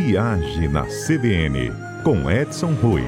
Viagem na CBN, com Edson Rui.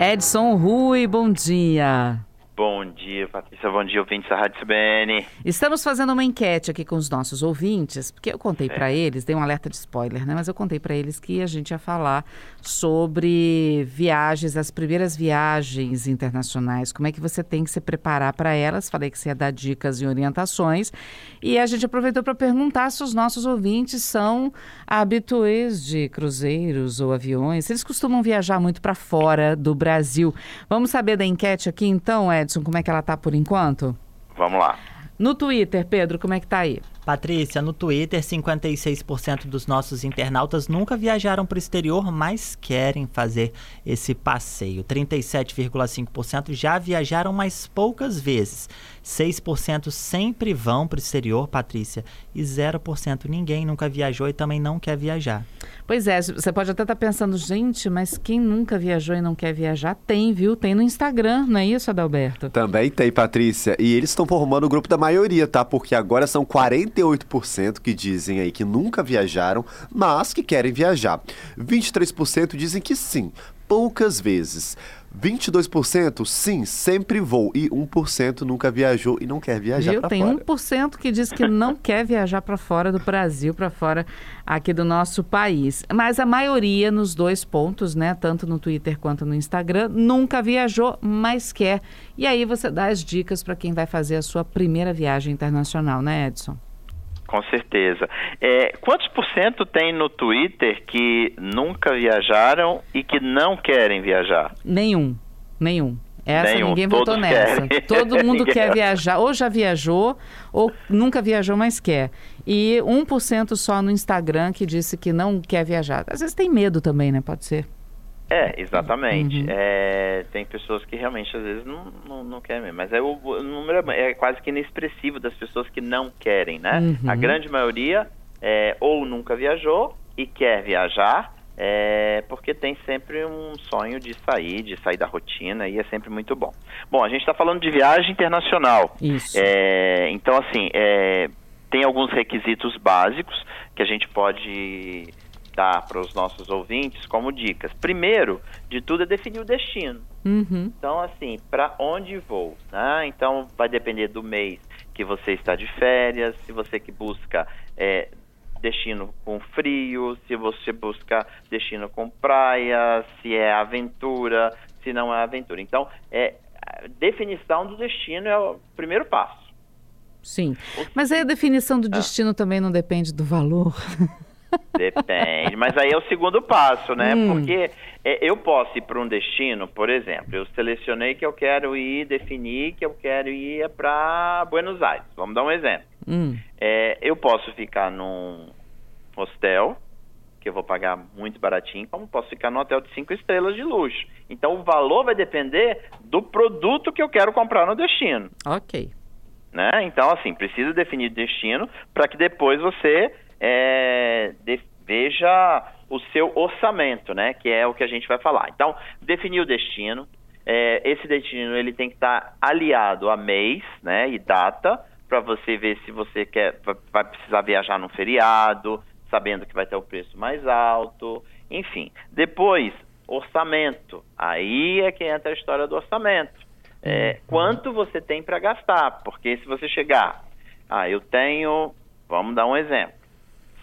Edson Rui, bom dia. Bom dia, Patrícia. Bom dia, ouvintes da Rádio CBN. Estamos fazendo uma enquete aqui com os nossos ouvintes, porque eu contei para eles, dei um alerta de spoiler, né? Mas eu contei para eles que a gente ia falar sobre viagens, as primeiras viagens internacionais, como é que você tem que se preparar para elas. Falei que você ia dar dicas e orientações. E a gente aproveitou para perguntar se os nossos ouvintes são habituês de cruzeiros ou aviões, se eles costumam viajar muito para fora do Brasil. Vamos saber da enquete aqui então, Edson? Como é que ela tá por enquanto? Vamos lá. No Twitter, Pedro, como é que tá aí? Patrícia, no Twitter, 56% dos nossos internautas nunca viajaram para o exterior, mas querem fazer esse passeio. 37,5% já viajaram, mas poucas vezes. 6% sempre vão para o exterior, Patrícia, e 0% ninguém nunca viajou e também não quer viajar. Pois é, você pode até estar tá pensando, gente, mas quem nunca viajou e não quer viajar, tem, viu? Tem no Instagram, não é isso, Adalberto? Também tem, Patrícia. E eles estão formando o grupo da maioria, tá? Porque agora são 48% que dizem aí que nunca viajaram, mas que querem viajar. 23% dizem que sim, poucas vezes. 22% sim, sempre vou. E 1% nunca viajou e não quer viajar para fora. Tem 1% que diz que não quer viajar para fora do Brasil, para fora aqui do nosso país. Mas a maioria nos dois pontos, né, tanto no Twitter quanto no Instagram, nunca viajou, mas quer. E aí você dá as dicas para quem vai fazer a sua primeira viagem internacional, né, Edson? Com certeza. É, quantos por cento tem no Twitter que nunca viajaram e que não querem viajar? Nenhum. Nenhum. Essa Nenhum, ninguém votou nessa. Querem. Todo mundo quer viajar, ou já viajou, ou nunca viajou, mas quer. E 1% só no Instagram que disse que não quer viajar. Às vezes tem medo também, né? Pode ser. É, exatamente. Uhum. É, tem pessoas que realmente às vezes não, não, não querem mesmo. Mas é, o, o, número é, é quase que inexpressivo das pessoas que não querem, né? Uhum. A grande maioria é, ou nunca viajou e quer viajar, é, porque tem sempre um sonho de sair, de sair da rotina e é sempre muito bom. Bom, a gente está falando de viagem internacional. Isso. É, então, assim, é, tem alguns requisitos básicos que a gente pode dar para os nossos ouvintes como dicas. Primeiro de tudo é definir o destino. Uhum. Então, assim, para onde vou? Né? Então, vai depender do mês que você está de férias, se você que busca é, destino com frio, se você busca destino com praia, se é aventura, se não é aventura. Então, é, definição do destino é o primeiro passo. Sim. Mas aí a definição do ah. destino ah. também não depende do valor. Depende, mas aí é o segundo passo, né? Hum. Porque é, eu posso ir para um destino, por exemplo, eu selecionei que eu quero ir, definir que eu quero ir para Buenos Aires. Vamos dar um exemplo. Hum. É, eu posso ficar num hostel, que eu vou pagar muito baratinho, como posso ficar num hotel de cinco estrelas de luxo. Então o valor vai depender do produto que eu quero comprar no destino. Ok. Né? Então, assim, precisa definir destino para que depois você é, de, veja o seu orçamento, né? Que é o que a gente vai falar. Então, definir o destino. É, esse destino ele tem que estar aliado a mês, né? E data para você ver se você quer vai precisar viajar num feriado, sabendo que vai ter o preço mais alto, enfim. Depois, orçamento. Aí é que entra a história do orçamento. É, quanto você tem para gastar? Porque se você chegar, ah, eu tenho, vamos dar um exemplo,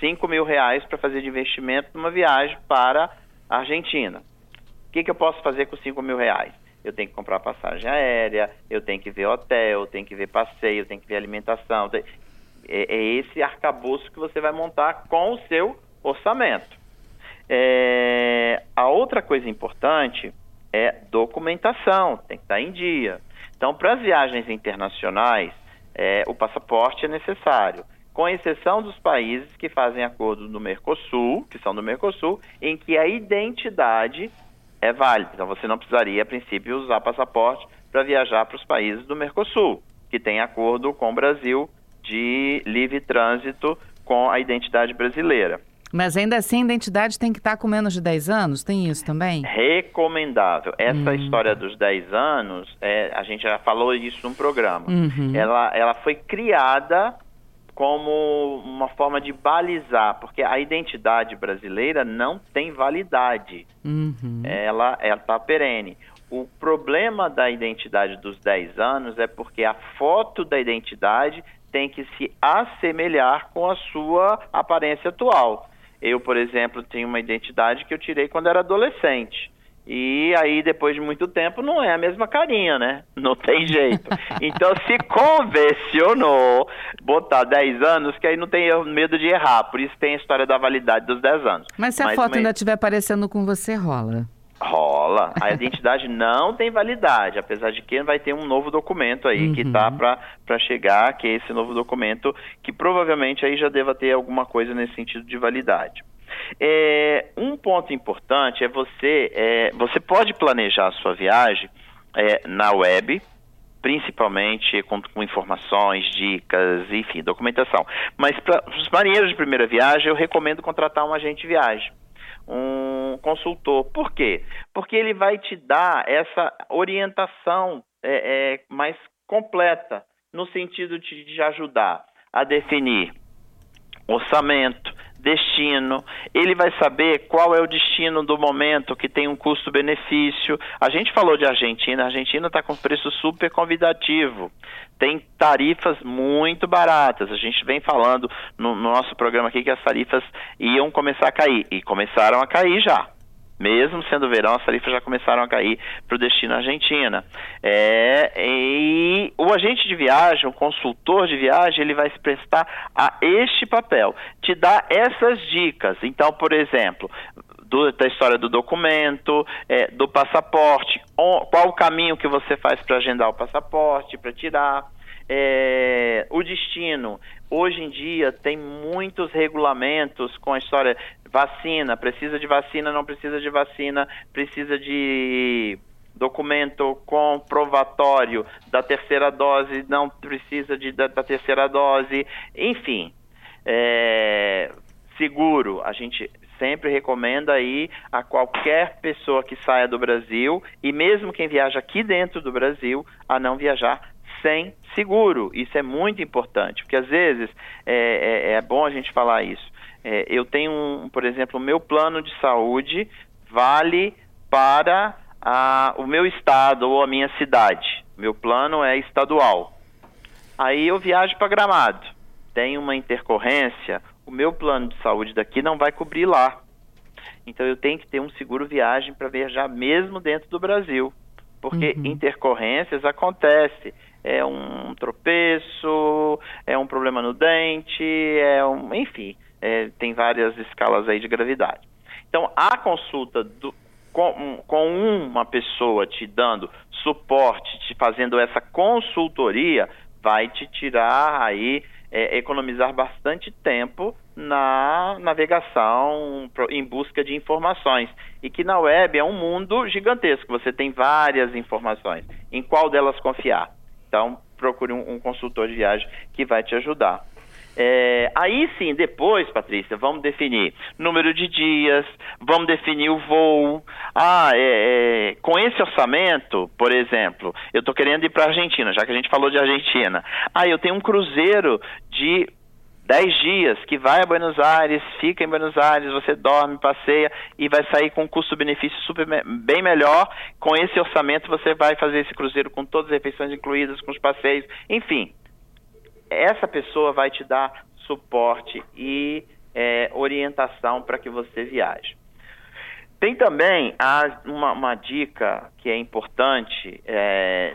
5 mil reais para fazer de investimento numa viagem para a Argentina. O que, que eu posso fazer com 5 mil reais? Eu tenho que comprar passagem aérea, eu tenho que ver hotel, eu tenho que ver passeio, eu tenho que ver alimentação. É, é esse arcabouço que você vai montar com o seu orçamento. É, a outra coisa importante é documentação, tem que estar em dia. Então, para as viagens internacionais, é, o passaporte é necessário com exceção dos países que fazem acordo no Mercosul, que são do Mercosul, em que a identidade é válida. Então você não precisaria, a princípio, usar passaporte para viajar para os países do Mercosul, que tem acordo com o Brasil de livre trânsito com a identidade brasileira. Mas ainda assim a identidade tem que estar com menos de 10 anos? Tem isso também? Recomendável. Essa hum. história dos 10 anos, é, a gente já falou isso num programa. Uhum. Ela, ela foi criada como uma forma de balizar, porque a identidade brasileira não tem validade. Uhum. Ela está perene. O problema da identidade dos 10 anos é porque a foto da identidade tem que se assemelhar com a sua aparência atual. Eu, por exemplo, tenho uma identidade que eu tirei quando era adolescente. E aí, depois de muito tempo, não é a mesma carinha, né? Não tem jeito. Então, se convencionou botar 10 anos, que aí não tem medo de errar. Por isso tem a história da validade dos 10 anos. Mas se a foto uma- ainda estiver parecendo com você, rola. Rola. A identidade não tem validade, apesar de que vai ter um novo documento aí que Uhum. tá para chegar, que é esse novo documento, que provavelmente aí já deva ter alguma coisa nesse sentido de validade. É, um ponto importante é você, é, você pode planejar a sua viagem é, na web, principalmente com, com informações, dicas, enfim, documentação. Mas para os marinheiros de primeira viagem, eu recomendo contratar um agente de viagem um consultor. Por quê? Porque ele vai te dar essa orientação é, é, mais completa, no sentido de, de ajudar a definir orçamento, destino, ele vai saber qual é o destino do momento que tem um custo-benefício. A gente falou de Argentina, a Argentina está com preço super convidativo, tem tarifas muito baratas. A gente vem falando no, no nosso programa aqui que as tarifas iam começar a cair e começaram a cair já. Mesmo sendo verão, as tarifas já começaram a cair para o destino Argentina. É, e o agente de viagem, o consultor de viagem, ele vai se prestar a este papel, te dar essas dicas. Então, por exemplo, do- da história do documento, é, do passaporte, o- qual o caminho que você faz para agendar o passaporte, para tirar. É, o destino. Hoje em dia tem muitos regulamentos com a história vacina, precisa de vacina, não precisa de vacina, precisa de documento comprovatório da terceira dose, não precisa de, da, da terceira dose, enfim. É, seguro, a gente sempre recomenda aí a qualquer pessoa que saia do Brasil e mesmo quem viaja aqui dentro do Brasil a não viajar sem seguro. Isso é muito importante, porque às vezes é, é- é bom a gente falar isso. É, eu tenho, um, por exemplo, o meu plano de saúde vale para a- o meu estado ou a minha cidade. Meu plano é estadual. Aí eu viajo para Gramado. Tem uma intercorrência, o meu plano de saúde daqui não vai cobrir lá. Então eu tenho que ter um seguro viagem para viajar mesmo dentro do Brasil. Porque Uhum. intercorrências acontece. É um tropeço, é um problema no dente, é um, enfim, é, tem várias escalas aí de gravidade. Então a consulta do- com, com uma pessoa te dando suporte, te fazendo essa consultoria, vai te tirar aí, é, economizar bastante tempo na navegação em busca de informações. E que na web é um mundo gigantesco, você tem várias informações. Em qual delas confiar? Então, procure um, um consultor de viagem que vai te ajudar. É, aí sim, depois, Patrícia, vamos definir número de dias, vamos definir o voo. Ah, é, é, com esse orçamento, por exemplo, eu estou querendo ir para a Argentina, já que a gente falou de Argentina. Ah, eu tenho um cruzeiro de 10 dias que vai a Buenos Aires, fica em Buenos Aires, você dorme, passeia e vai sair com um custo-benefício super bem melhor. Com esse orçamento você vai fazer esse cruzeiro com todas as refeições incluídas, com os passeios, enfim. Essa pessoa vai te dar suporte e é, orientação para que você viaje. Tem também a- uma, uma dica que é importante é,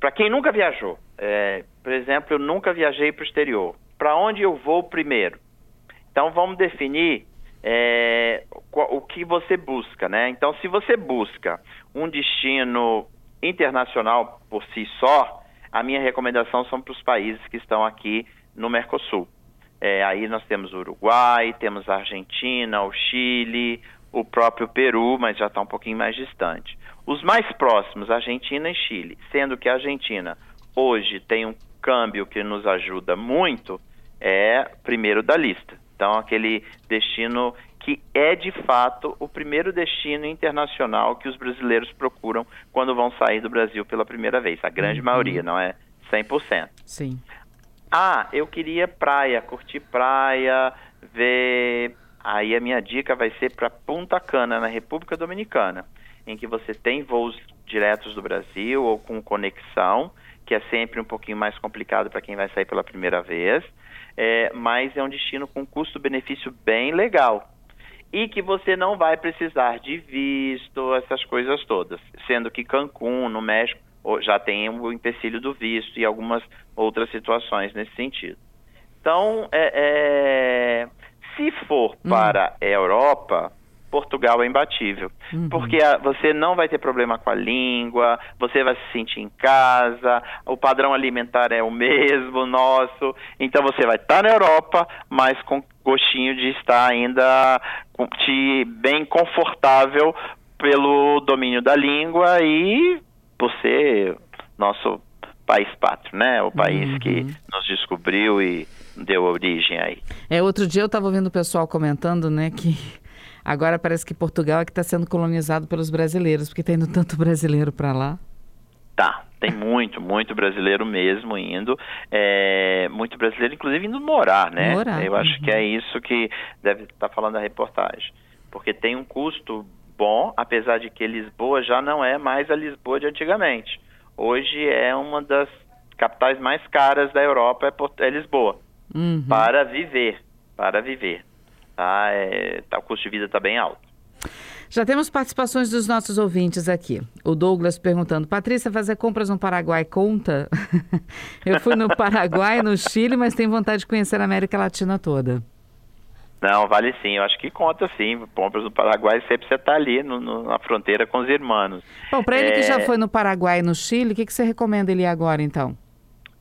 para quem nunca viajou. É, por exemplo, eu nunca viajei para o exterior. Para onde eu vou primeiro? Então vamos definir é, o que você busca, né? Então, se você busca um destino internacional por si só, a minha recomendação são para os países que estão aqui no Mercosul. É, aí nós temos o Uruguai, temos a Argentina, o Chile, o próprio Peru, mas já está um pouquinho mais distante. Os mais próximos, Argentina e Chile, sendo que a Argentina hoje tem um câmbio que nos ajuda muito, é primeiro da lista. Então, aquele destino que é de fato o primeiro destino internacional que os brasileiros procuram quando vão sair do Brasil pela primeira vez. A grande Uhum. maioria, não é 100%. Sim. Ah, eu queria praia, curtir praia, ver. Aí a minha dica vai ser para Punta Cana, na República Dominicana, em que você tem voos diretos do Brasil ou com conexão, que é sempre um pouquinho mais complicado para quem vai sair pela primeira vez, é, mas é um destino com custo-benefício bem legal e que você não vai precisar de visto, essas coisas todas. Sendo que Cancún, no México, já tem o empecilho do visto e algumas outras situações nesse sentido. Então, é, é, se for hum. para a Europa, Portugal é imbatível. Uhum. Porque a, você não vai ter problema com a língua, você vai se sentir em casa, o padrão alimentar é o mesmo nosso. Então você vai estar na Europa, mas com gostinho de estar ainda te, bem confortável pelo domínio da língua e por ser nosso país pátrio, né? O país uhum. que nos descobriu e deu origem aí. É, outro dia eu estava ouvindo o pessoal comentando, né, que Agora parece que Portugal é que está sendo colonizado pelos brasileiros, porque tem indo tanto brasileiro para lá. Tá, tem muito, muito brasileiro mesmo indo, é, muito brasileiro inclusive indo morar, né? Morar. Eu acho uhum. que é isso que deve estar tá falando a reportagem, porque tem um custo bom, apesar de que Lisboa já não é mais a Lisboa de antigamente. Hoje é uma das capitais mais caras da Europa, é, é Lisboa, uhum. para viver, para viver tá? É, tá o custo de vida está bem alto. Já temos participações dos nossos ouvintes aqui. O Douglas perguntando: Patrícia, fazer compras no Paraguai conta? Eu fui no Paraguai, no Chile, mas tenho vontade de conhecer a América Latina toda. Não, vale sim. Eu acho que conta sim. Compras no Paraguai sempre você está ali no, no, na fronteira com os irmãos. Bom, para ele é... que já foi no Paraguai e no Chile, o que, que você recomenda ele ir agora, então?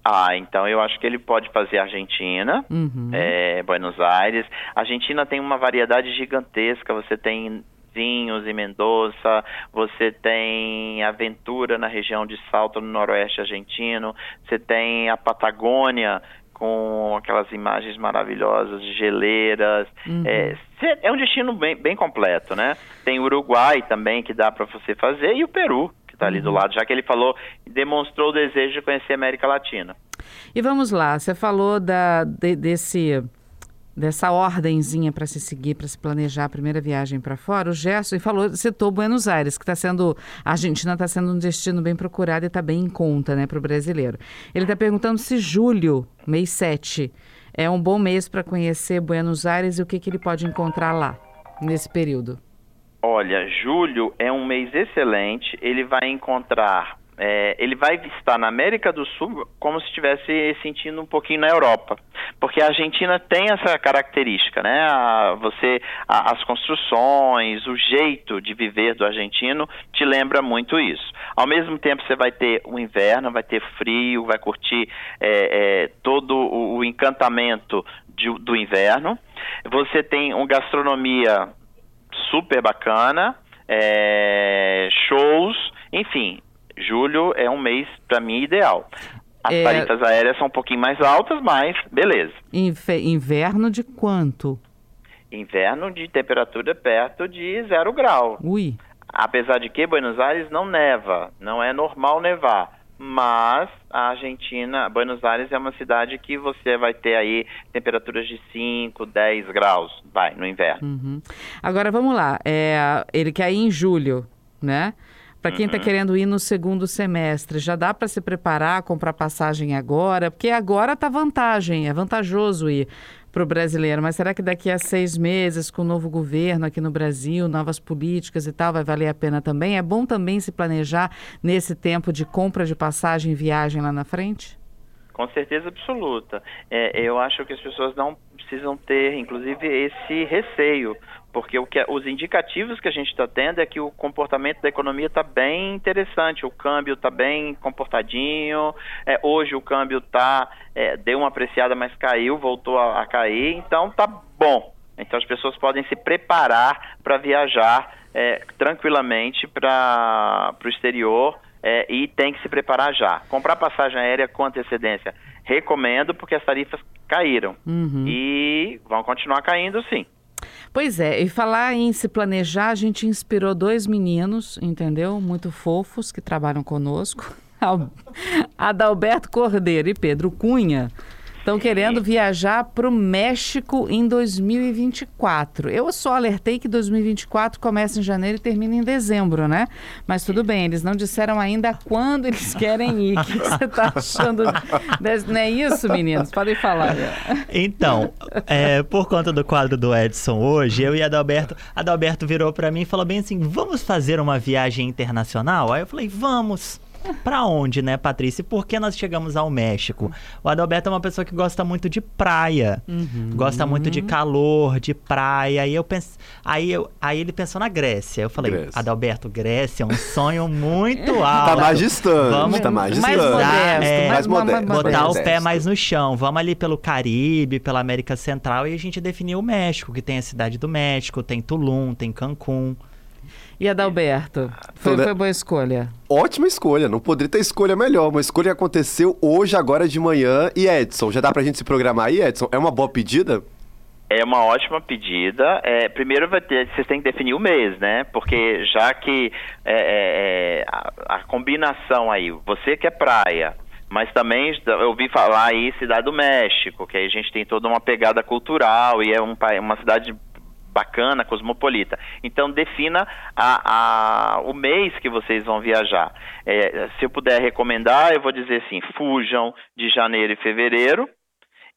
Ah, então eu acho que ele pode fazer Argentina, uhum. é, Buenos Aires. A Argentina tem uma variedade gigantesca. Você tem vinhos em Mendoza, você tem Aventura na região de Salto, no noroeste argentino, você tem a Patagônia com aquelas imagens maravilhosas de geleiras. Uhum. É, é um destino bem, bem completo, né? Tem o Uruguai também que dá para você fazer e o Peru que está ali do uhum. lado, já que ele falou e demonstrou o desejo de conhecer a América Latina. E vamos lá, você falou da, de, desse dessa ordenzinha para se seguir, para se planejar a primeira viagem para fora, o Gerson falou, citou Buenos Aires, que está sendo, a Argentina está sendo um destino bem procurado e está bem em conta, né, para o brasileiro. Ele está perguntando se julho, mês 7, é um bom mês para conhecer Buenos Aires e o que, que ele pode encontrar lá, nesse período. Olha, julho é um mês excelente. Ele vai encontrar, é, ele vai estar na América do Sul como se estivesse sentindo um pouquinho na Europa, porque a Argentina tem essa característica, né? A, você, a, as construções, o jeito de viver do argentino te lembra muito isso. Ao mesmo tempo, você vai ter o inverno, vai ter frio, vai curtir é, é, todo o, o encantamento de, do inverno. Você tem uma gastronomia super bacana, é, shows, enfim, julho é um mês para mim ideal. As é... tarifas aéreas são um pouquinho mais altas, mas beleza. Inverno de quanto? Inverno de temperatura perto de zero grau. Ui. Apesar de que Buenos Aires não neva, não é normal nevar mas a Argentina, Buenos Aires é uma cidade que você vai ter aí temperaturas de 5, 10 graus, vai, no inverno. Uhum. Agora vamos lá, é, ele quer ir em julho, né? Para quem está uhum. querendo ir no segundo semestre, já dá para se preparar, comprar passagem agora? Porque agora está vantagem, é vantajoso ir para o brasileiro. Mas será que daqui a seis meses, com o novo governo aqui no Brasil, novas políticas e tal, vai valer a pena também? É bom também se planejar nesse tempo de compra de passagem e viagem lá na frente? Com certeza absoluta. É, eu acho que as pessoas não precisam ter, inclusive, esse receio, porque o que, é, os indicativos que a gente está tendo é que o comportamento da economia está bem interessante, o câmbio está bem comportadinho, é, hoje o câmbio tá, é, deu uma apreciada, mas caiu, voltou a, a cair, então tá bom. Então as pessoas podem se preparar para viajar é, tranquilamente para o exterior é, e tem que se preparar já. Comprar passagem aérea com antecedência, recomendo, porque as tarifas caíram. Uhum. E vão continuar caindo, sim. Pois é, e falar em se planejar, a gente inspirou dois meninos, entendeu? Muito fofos, que trabalham conosco. Adalberto Cordeiro e Pedro Cunha. Estão querendo viajar para o México em 2024. Eu só alertei que 2024 começa em janeiro e termina em dezembro, né? Mas tudo bem, eles não disseram ainda quando eles querem ir. O que você está achando? Não é isso, meninos? Podem falar. Então, é, por conta do quadro do Edson hoje, eu e Adalberto, Adalberto virou para mim e falou bem assim: vamos fazer uma viagem internacional? Aí eu falei, vamos. Para onde, né, Patrícia? E por que nós chegamos ao México? O Adalberto é uma pessoa que gosta muito de praia, uhum. gosta muito de calor, de praia. Aí eu pense... aí, eu... aí ele pensou na Grécia. Eu falei, Grécia. Adalberto, Grécia é um sonho muito tá alto. tá mais distante, Vamos tá mais distante. Mais modesto, é, mais, mais modesto. Botar o pé mais no chão. Vamos ali pelo Caribe, pela América Central e a gente definiu o México, que tem a cidade do México, tem Tulum, tem Cancún. E Adalberto? Foi, foi boa escolha? Ótima escolha, não poderia ter escolha melhor. Uma escolha que aconteceu hoje, agora de manhã. E Edson, já dá pra gente se programar aí, Edson? É uma boa pedida? É uma ótima pedida. É, primeiro vai ter, vocês têm que definir o mês, né? Porque já que é, é, é a, a, combinação aí, você que é praia, mas também eu ouvi falar aí Cidade do México, que aí a gente tem toda uma pegada cultural e é um, uma cidade bacana, cosmopolita. Então defina a, a, o mês que vocês vão viajar. É, se eu puder recomendar, eu vou dizer assim: fujam de janeiro e fevereiro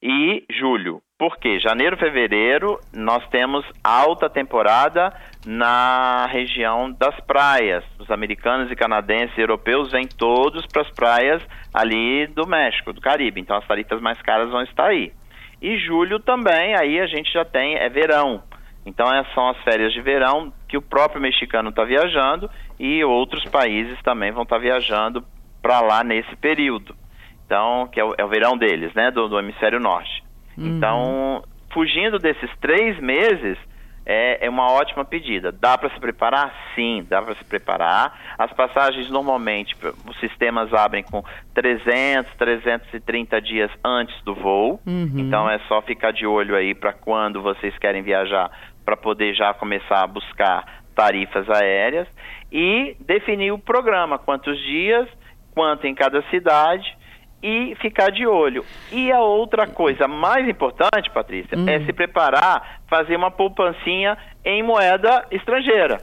e julho. Por quê? Janeiro e fevereiro nós temos alta temporada na região das praias. Os americanos e canadenses e europeus vêm todos para as praias ali do México, do Caribe. Então as tarifas mais caras vão estar aí. E julho também, aí a gente já tem, é verão. Então, essas são as férias de verão que o próprio mexicano está viajando e outros países também vão estar tá viajando para lá nesse período. Então, que é o, é o verão deles, né, do, do hemisfério norte. Uhum. Então, fugindo desses três meses, é, é uma ótima pedida. Dá para se preparar? Sim, dá para se preparar. As passagens normalmente, os sistemas abrem com 300, 330 dias antes do voo. Uhum. Então é só ficar de olho aí para quando vocês querem viajar para poder já começar a buscar tarifas aéreas e definir o programa, quantos dias, quanto em cada cidade e ficar de olho. E a outra coisa mais importante, Patrícia, é hum. é se preparar, fazer uma poupancinha em moeda estrangeira.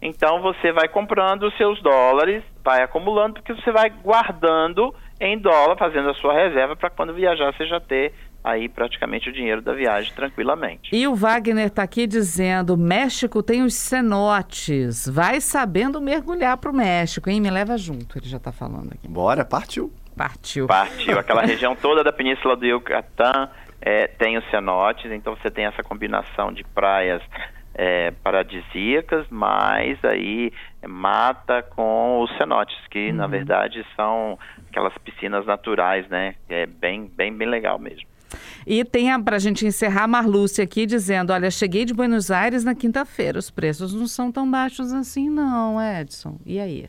Então você vai comprando os seus dólares, vai acumulando, porque você vai guardando em dólar, fazendo a sua reserva para quando viajar você já ter aí praticamente o dinheiro da viagem tranquilamente. E o Wagner está aqui dizendo: México tem os cenotes. Vai sabendo mergulhar para o México, hein? Me leva junto, ele já está falando aqui. Bora, partiu. Partiu. Partiu. Aquela região toda da Península do Yucatán é, tem os cenotes, então você tem essa combinação de praias é, paradisíacas, mas aí mata com os cenotes, que uhum. na verdade são aquelas piscinas naturais, né? É bem, bem, bem legal mesmo. E tem para a gente encerrar a Marlúcia aqui dizendo: olha, cheguei de Buenos Aires na quinta-feira, os preços não são tão baixos assim, não, Edson. E aí?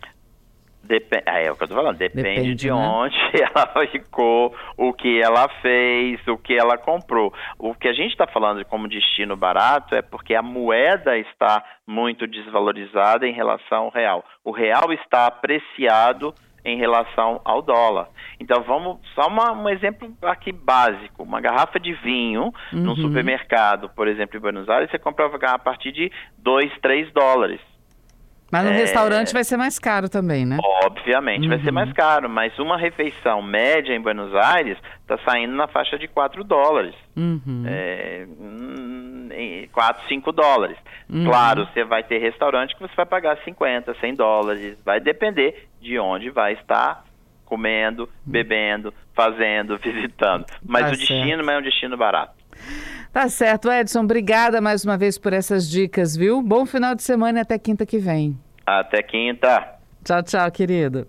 Dep é, é o que eu tô falando, depende, depende de né? onde ela ficou, o que ela fez, o que ela comprou. O que a gente está falando como destino barato é porque a moeda está muito desvalorizada em relação ao real. O real está apreciado em relação ao dólar. Então vamos só uma, um exemplo aqui básico, uma garrafa de vinho uhum. num supermercado, por exemplo, em Buenos Aires, você compra a partir de 2, 3 dólares. Mas no é... restaurante vai ser mais caro também, né? Obviamente, uhum. vai ser uhum. mais caro, mas uma refeição média em Buenos Aires está saindo na faixa de 4 dólares. Uhum. É, 4, 5 dólares. Uhum. Claro, você vai ter restaurante que você vai pagar 50, 100 dólares. Vai depender de onde vai estar comendo, bebendo, fazendo, visitando. Mas tá o destino certo. é um destino barato. Tá certo, Edson. Obrigada mais uma vez por essas dicas, viu? Bom final de semana e até quinta que vem. Até quinta. Tchau, tchau, querido.